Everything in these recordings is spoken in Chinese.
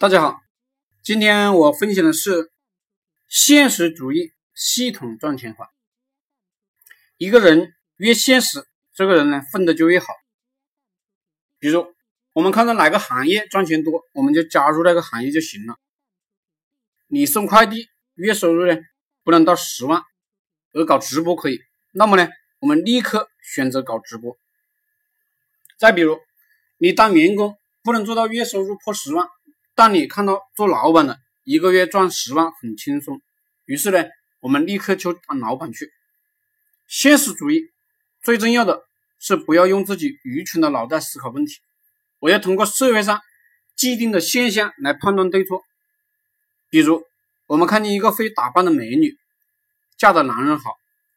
大家好，今天我分享的是现实主义系统赚钱法。一个人越现实，这个人呢混的就越好。比如，我们看到哪个行业赚钱多，我们就加入那个行业就行了。你送快递，月收入呢不能到十万，而搞直播可以，那么呢，我们立刻选择搞直播。再比如，你当员工不能做到月收入破十万。但你看到做老板的一个月赚十万很轻松，于是呢，我们立刻就当老板去。现实主义最重要的是不要用自己愚蠢的脑袋思考问题，我要通过社会上既定的现象来判断对错。比如，我们看见一个会打扮的美女嫁的男人好，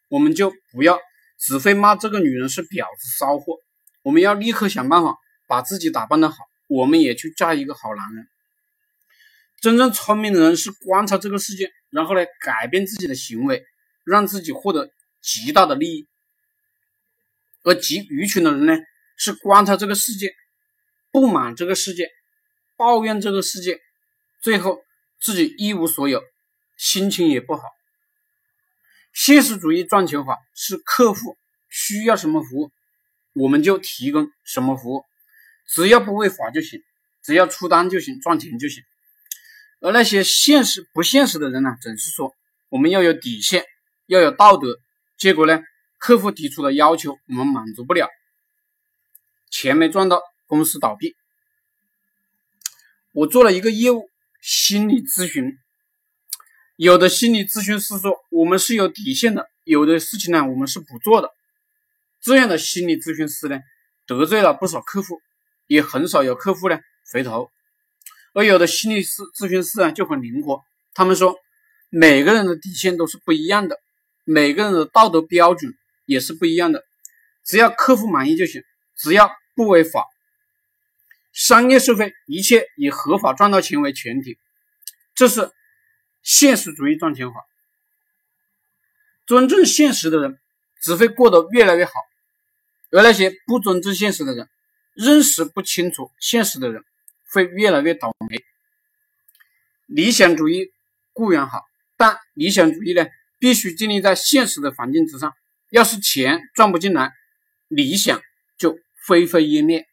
我们就不要只会骂这个女人是婊子骚货，我们要立刻想办法把自己打扮的好，我们也去嫁一个好男人。真正聪明的人是观察这个世界，然后呢改变自己的行为，让自己获得极大的利益；而极愚蠢的人呢是观察这个世界，不满这个世界，抱怨这个世界，最后自己一无所有，心情也不好。现实主义赚钱法是客户需要什么服务，我们就提供什么服务，只要不违法就行，只要出单就行，赚钱就行。而那些现实不现实的人呢，总是说我们要有底线，要有道德。结果呢，客户提出的要求我们满足不了，钱没赚到，公司倒闭。我做了一个业务，心理咨询。有的心理咨询师说我们是有底线的，有的事情呢我们是不做的。这样的心理咨询师呢，得罪了不少客户，也很少有客户呢回头。而有的心理师咨询师啊就很灵活，他们说每个人的底线都是不一样的，每个人的道德标准也是不一样的，只要客户满意就行，只要不违法。商业社会一切以合法赚到钱为前提，这是现实主义赚钱法。尊重现实的人只会过得越来越好，而那些不尊重现实的人，认识不清楚现实的人。会越来越倒霉。理想主义固然好，但理想主义呢，必须建立在现实的环境之上。要是钱赚不进来，理想就灰飞烟灭。